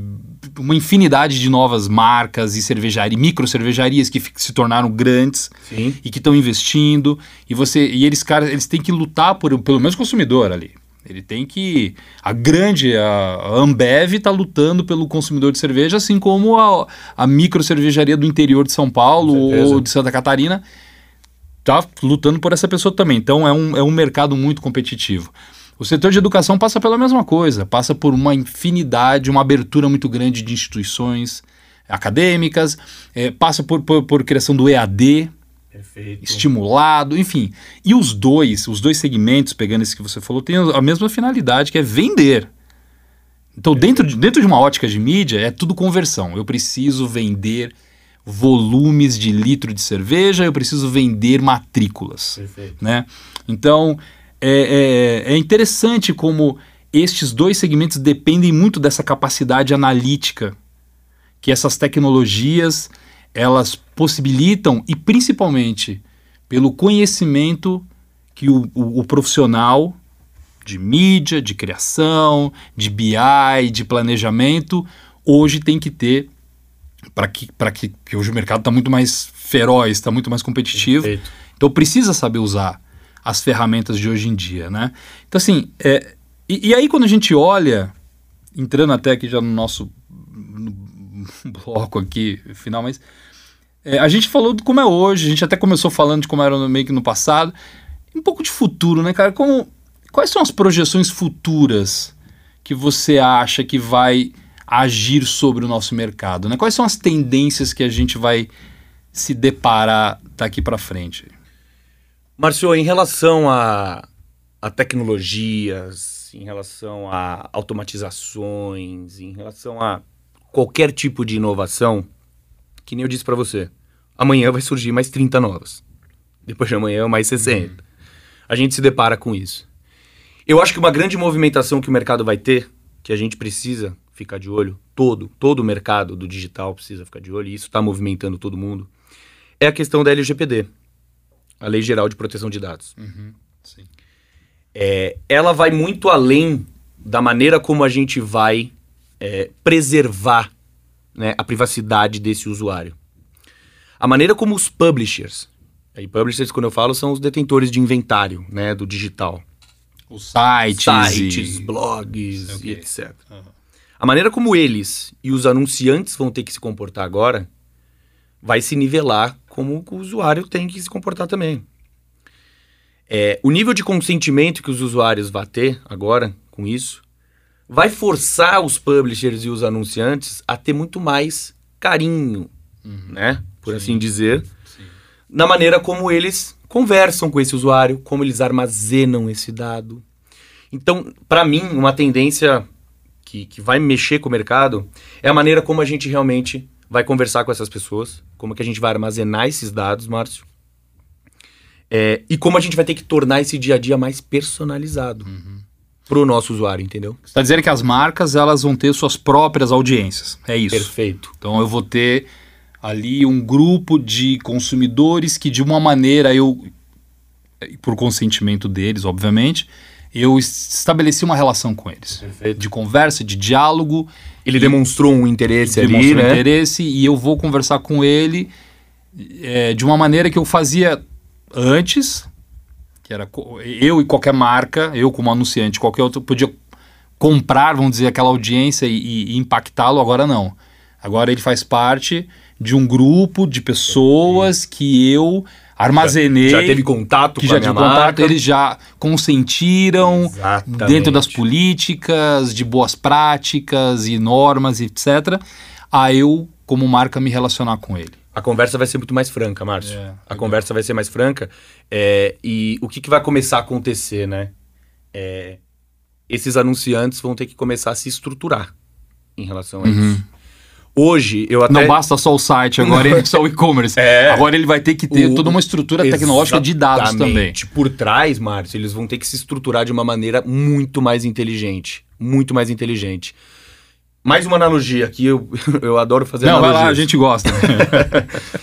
uma infinidade de novas marcas e cervejaria, micro cervejarias que se tornaram grandes Sim. e que estão investindo. E você e eles caras eles têm que lutar por pelo menos consumidor ali. Ele tem que a grande a Ambev está lutando pelo consumidor de cerveja assim como a, a micro cervejaria do interior de São Paulo ou de Santa Catarina tá lutando por essa pessoa também. Então é um, é um mercado muito competitivo o setor de educação passa pela mesma coisa passa por uma infinidade uma abertura muito grande de instituições acadêmicas eh, passa por, por, por criação do EAD Perfeito. estimulado, enfim. E os dois, os dois segmentos, pegando esse que você falou, têm a mesma finalidade, que é vender. Então, dentro de, dentro de uma ótica de mídia, é tudo conversão. Eu preciso vender volumes de litro de cerveja, eu preciso vender matrículas Perfeito. né? Então é, é, é interessante como estes dois segmentos dependem muito dessa capacidade analítica que essas tecnologias elas possibilitam e principalmente pelo conhecimento que o, o- o profissional de mídia, de criação, de BI, de planejamento hoje tem que ter para que, para que, que hoje o mercado está muito mais feroz, está muito mais competitivo. Perfeito. Então precisa saber usar as ferramentas de hoje em dia, né? Então assim, é, e, e aí quando a gente olha, entrando até aqui já no nosso no bloco aqui final, mas é, a gente falou de como é hoje, a gente até começou falando de como era no- meio que no passado, um pouco de futuro, né, cara? Como, quais são as projeções futuras que você acha que vai agir sobre o nosso mercado, né? Quais são as tendências que a gente vai se deparar daqui para frente? Márcio, em relação a, a tecnologias, em relação a automatizações, em relação a qualquer tipo de inovação, que nem eu disse para você, amanhã vai surgir mais 30 novas. Depois de amanhã, mais 60. A gente se depara com isso. Eu acho que uma grande movimentação que o mercado vai ter, que a gente precisa ficar de olho, todo, todo o mercado do digital precisa ficar de olho, e isso está movimentando todo mundo, é a questão da LGPD, a Lei Geral de Proteção de Dados. Sim. É, ela vai muito além da maneira como a gente vai é, preservar né, a privacidade desse usuário. A maneira como os publishers, aí publishers quando eu falo são os detentores de inventário, né, do digital. Os sites. Sites, e... blogs Ok. e etc. A maneira como eles e os anunciantes vão ter que se comportar agora vai se nivelar como o usuário tem que se comportar também. É, o nível de consentimento que os usuários vão ter agora com isso vai forçar os publishers e os anunciantes a ter muito mais carinho, né? Por Sim. assim dizer, Sim. na maneira como eles conversam com esse usuário, como eles armazenam esse dado. Então, para mim, uma tendência que, que vai mexer com o mercado é a maneira como a gente realmente vai conversar com essas pessoas, como que a gente vai armazenar esses dados, Márcio, É, e como a gente vai ter que tornar esse dia a dia mais personalizado para o nosso usuário, entendeu? Você está dizendo que as marcas elas vão ter suas próprias audiências. É isso. Perfeito. Então eu vou ter ali um grupo de consumidores que de uma maneira eu, por consentimento deles, obviamente, eu estabeleci uma relação com eles. Perfeito. De conversa, de diálogo, Ele demonstrou um interesse ali, demonstrou né? interesse e eu vou conversar com ele é, de uma maneira que eu fazia antes, que era eu e qualquer marca, eu como anunciante, qualquer outro, podia comprar, vamos dizer, aquela audiência e, e impactá-lo, agora não. Agora ele faz parte de um grupo de pessoas que eu armazenei, Já teve contato que com já tive contato, marca. eles já consentiram Exatamente. dentro das políticas, de boas práticas e normas, etc., a eu, como marca, me relacionar com ele. A conversa vai ser muito mais franca, Márcio. É, a legal. conversa vai ser mais franca. é, e o que, que vai começar a acontecer, né? É, esses anunciantes vão ter que começar a se estruturar em relação a isso. Hoje, eu até... Não basta só o site, agora ele só o e-commerce. É. Agora ele vai ter que ter O- toda uma estrutura tecnológica de dados também. Por trás, Márcio, eles vão ter que se estruturar de uma maneira muito mais inteligente. Muito mais inteligente. Mais uma analogia que eu, eu adoro fazer Não, vai analogias. lá, a gente gosta.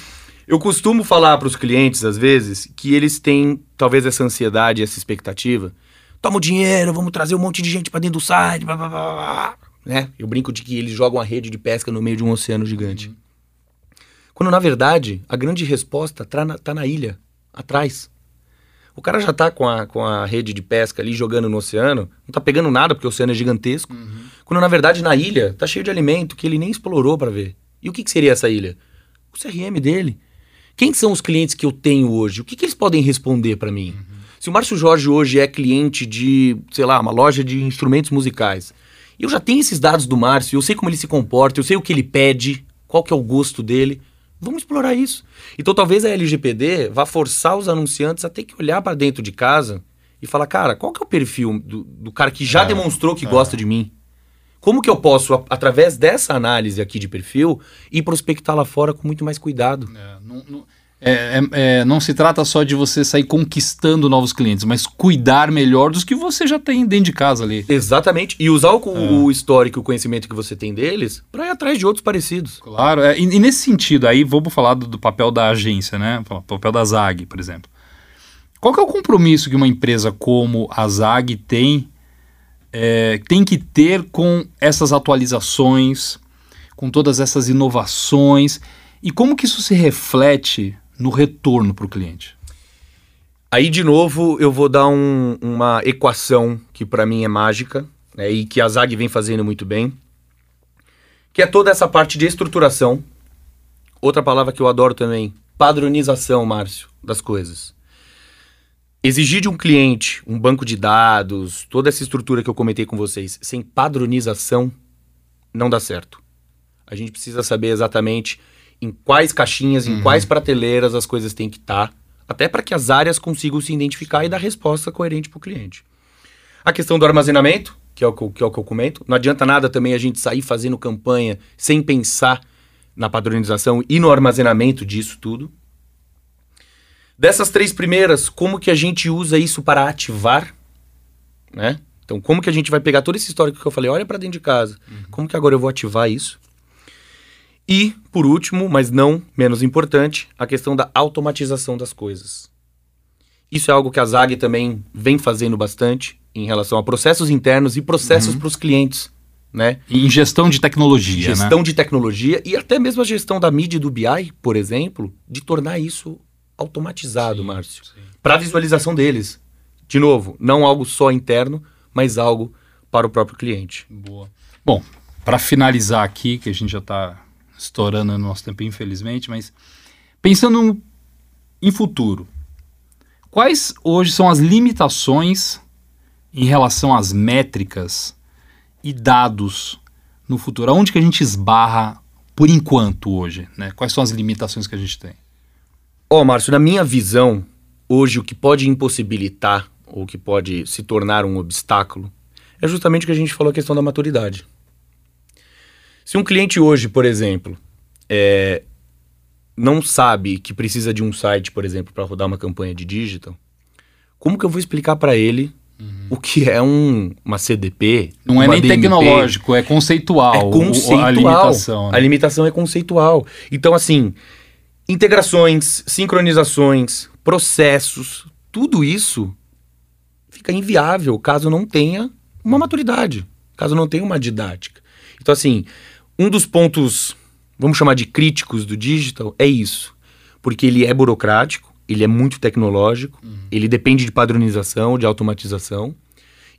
Eu costumo falar para os clientes, às vezes, que eles têm talvez essa ansiedade, essa expectativa. Toma o dinheiro, vamos trazer um monte de gente para dentro do site, blá, blá, blá, blá. Né? Eu brinco de que eles jogam a rede de pesca no meio de um oceano gigante. Quando, na verdade, a grande resposta tá na, tá na ilha, atrás. O cara já tá com a, com a rede de pesca ali jogando no oceano, não tá pegando nada porque o oceano é gigantesco. Quando, na verdade, na ilha tá cheio de alimento que ele nem explorou para ver. E o que, que seria essa ilha? O CRM dele. Quem são os clientes que eu tenho hoje? O que, que eles podem responder para mim? Se o Márcio Jorge hoje é cliente de, sei lá, uma loja de instrumentos musicais, eu já tenho esses dados do Márcio, eu sei como ele se comporta, eu sei o que ele pede, qual que é o gosto dele. Vamos explorar isso. Então talvez a LGPD vá forçar os anunciantes a ter que olhar para dentro de casa e falar, cara, qual que é o perfil do, do cara que já É, demonstrou que gosta de mim? Como que eu posso, a- através dessa análise aqui de perfil, ir prospectar lá fora com muito mais cuidado? É, não, não- é, é- é, não se trata só de você sair conquistando novos clientes, mas cuidar melhor dos que você já tem dentro de casa ali. Exatamente. E usar o, É. o histórico e o conhecimento que você tem deles para ir atrás de outros parecidos. Claro, é, e, e nesse sentido, aí vamos falar do, do papel da agência, né? O papel da ZAG, por exemplo. Qual que é o compromisso que uma empresa como a ZAG tem, é, tem que ter com essas atualizações, com todas essas inovações, e como que isso se reflete no retorno para o cliente? Aí, de novo, eu vou dar um- uma equação que para mim é mágica né, e que a ZAG vem fazendo muito bem, que é toda essa parte de estruturação. Outra palavra que eu adoro também, padronização, Márcio, das coisas. Exigir de um cliente um banco de dados, toda essa estrutura que eu comentei com vocês, sem padronização, não dá certo. A gente precisa saber exatamente em quais caixinhas, em quais prateleiras as coisas têm que estar, até para que as áreas consigam se identificar e dar resposta coerente para o cliente. A questão do armazenamento, que é, o que, eu- que é o que eu comento, não adianta nada também a gente sair fazendo campanha sem pensar na padronização e no armazenamento disso tudo. Dessas três primeiras, como que a gente usa isso para ativar, né? Então, como que a gente vai pegar todo esse histórico que eu falei, olha para dentro de casa, como que agora eu vou ativar isso? E, por último, mas não menos importante, a questão da automatização das coisas. Isso é algo que a ZAG também vem fazendo bastante em relação a processos internos e processos para os clientes. né? Em gestão de tecnologia, né? Gestão de tecnologia e até mesmo a gestão da mídia do BI, por exemplo, de tornar isso automatizado, Sim, Márcio. Para a visualização deles. De novo, não algo só interno, mas algo para o próprio cliente. Boa. Bom, para finalizar aqui, que a gente já está estourando no nosso tempo, infelizmente, mas pensando em futuro, quais hoje são as limitações em relação às métricas e dados no futuro? Aonde que a gente esbarra por enquanto hoje? Né? Quais são as limitações que a gente tem? Ó, Márcio, na minha visão, hoje o que pode impossibilitar ou que pode se tornar um obstáculo é justamente o que a gente falou a questão da maturidade. Se um cliente hoje, por exemplo, é, não sabe que precisa de um site, por exemplo, para rodar uma campanha de digital, como que eu vou explicar para ele o que é um, uma CDP? Não é nem DMP? tecnológico, é conceitual. É conceitual. A limitação. né? A limitação é conceitual. Então, assim, integrações, sincronizações, processos, tudo isso fica inviável caso não tenha uma maturidade, caso não tenha uma didática. Então, assim, um dos pontos, vamos chamar de críticos do digital, é isso. Porque ele é burocrático, ele é muito tecnológico, ele depende de padronização, de automatização.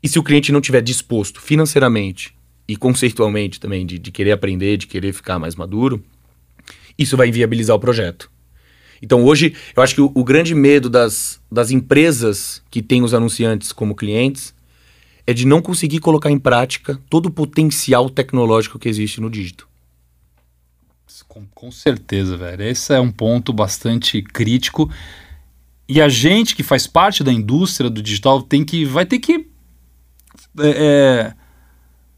E se o cliente não tiver disposto financeiramente e conceitualmente também de, de querer aprender, de querer ficar mais maduro, isso vai inviabilizar o projeto. Então hoje, eu acho que o, o grande medo das, das empresas que têm os anunciantes como clientes é de não conseguir colocar em prática todo o potencial tecnológico que existe no dígito. Com, com certeza, velho. Esse é um ponto bastante crítico. E a gente que faz parte da indústria do digital tem que. vai ter que. é, é,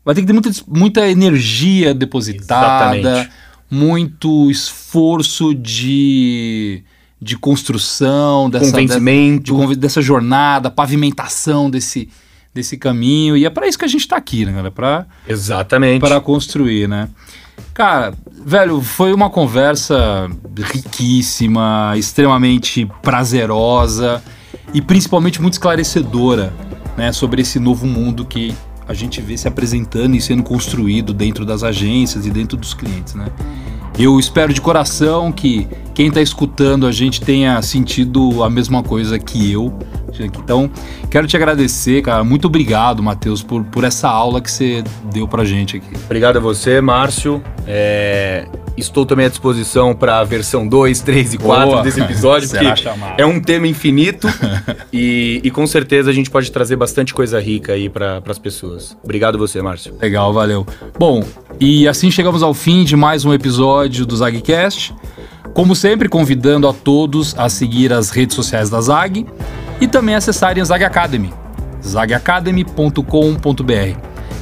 vai ter que ter muita, muita energia depositada, Exatamente. muito esforço de, de construção, dessa, Convencimento. de conven- dessa jornada, pavimentação desse, desse caminho. E é para isso que a gente está aqui, né, galera? Para Exatamente. para construir, né? Cara, velho, foi uma conversa riquíssima, extremamente prazerosa e principalmente muito esclarecedora, né, sobre esse novo mundo que a gente vê se apresentando e sendo construído dentro das agências e dentro dos clientes, né? Eu espero de coração que quem está escutando a gente tenha sentido a mesma coisa que eu. Então, quero te agradecer, cara. Muito obrigado, Matheus, por, por essa aula que você deu pra gente aqui. Obrigado a você, Márcio. É, Estou também à disposição para a versão 2, 3 e 4 Boa. desse episódio, porque é um tema infinito e, e com certeza a gente pode trazer bastante coisa rica aí para as pessoas. Obrigado a você, Márcio. Legal, valeu. Bom, e assim chegamos ao fim de mais um episódio do ZagCast. Como sempre, convidando a todos a seguir as redes sociais da Zag e também acessarem a Zag Academy, zagacademy.com.br.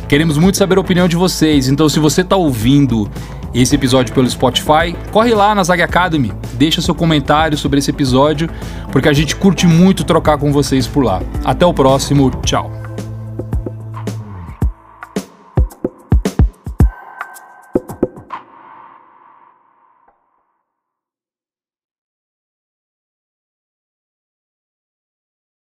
Queremos muito saber a opinião de vocês, então se você está ouvindo esse episódio pelo Spotify, corre lá na Zag Academy, deixa seu comentário sobre esse episódio, porque a gente curte muito trocar com vocês por lá. Até o próximo, tchau.